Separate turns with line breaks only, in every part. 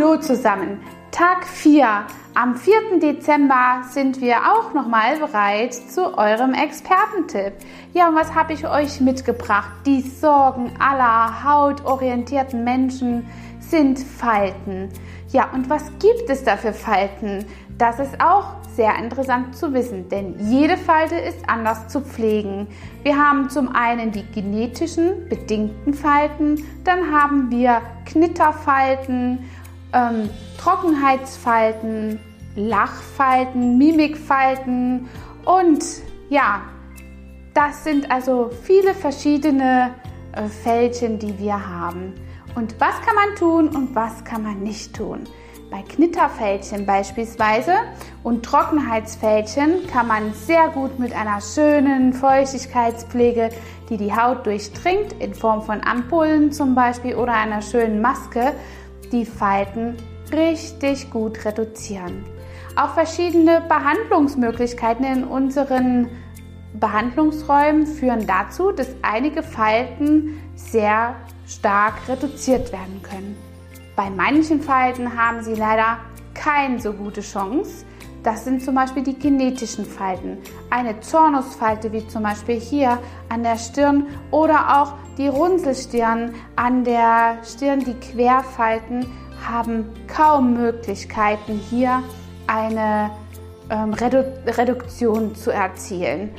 Hallo zusammen. Tag 4. Am 4. Dezember sind wir auch nochmal bereit zu eurem Expertentipp. Ja, und was habe ich euch mitgebracht? Die Sorgen aller hautorientierten Menschen sind Falten. Ja, und was gibt es da für Falten? Das ist auch sehr interessant zu wissen, denn jede Falte ist anders zu pflegen. Wir haben zum einen die genetischen bedingten Falten, dann haben wir Knitterfalten, ähm, Trockenheitsfalten, Lachfalten, Mimikfalten und ja, das sind also viele verschiedene äh, Fältchen, die wir haben. Und was kann man tun und was kann man nicht tun? Bei Knitterfältchen beispielsweise und Trockenheitsfältchen kann man sehr gut mit einer schönen Feuchtigkeitspflege, die die Haut durchdringt, in Form von Ampullen zum Beispiel oder einer schönen Maske, die Falten richtig gut reduzieren. Auch verschiedene Behandlungsmöglichkeiten in unseren Behandlungsräumen führen dazu, dass einige Falten sehr stark reduziert werden können. Bei manchen Falten haben sie leider keine so gute Chance. Das sind zum Beispiel die genetischen Falten. Eine Zornusfalte wie zum Beispiel hier an der Stirn oder auch die Runzelstirn an der Stirn, die Querfalten haben kaum Möglichkeiten hier eine ähm, Redu Reduktion zu erzielen.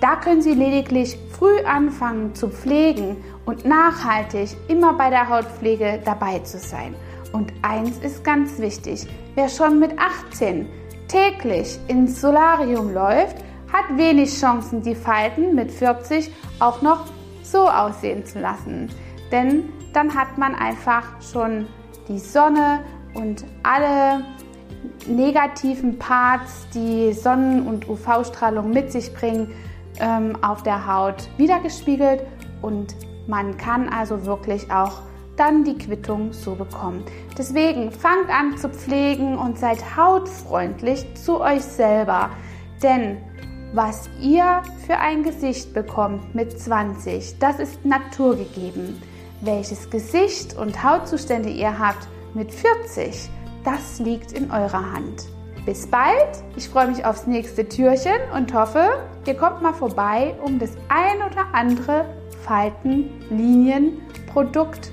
Da können Sie lediglich früh anfangen zu pflegen und nachhaltig immer bei der Hautpflege dabei zu sein. Und eins ist ganz wichtig, wer schon mit 18 täglich ins Solarium läuft, hat wenig Chancen, die Falten mit 40 auch noch so aussehen zu lassen. Denn dann hat man einfach schon die Sonne und alle negativen Parts, die Sonnen- und UV-Strahlung mit sich bringen, ähm, auf der Haut wiedergespiegelt und man kann also wirklich auch dann die Quittung so bekommen. Deswegen fangt an zu pflegen und seid hautfreundlich zu euch selber. Denn was ihr für ein Gesicht bekommt mit 20, das ist naturgegeben. Welches Gesicht und Hautzustände ihr habt mit 40, das liegt in eurer Hand. Bis bald, ich freue mich aufs nächste Türchen und hoffe, ihr kommt mal vorbei, um das ein oder andere Faltenlinienprodukt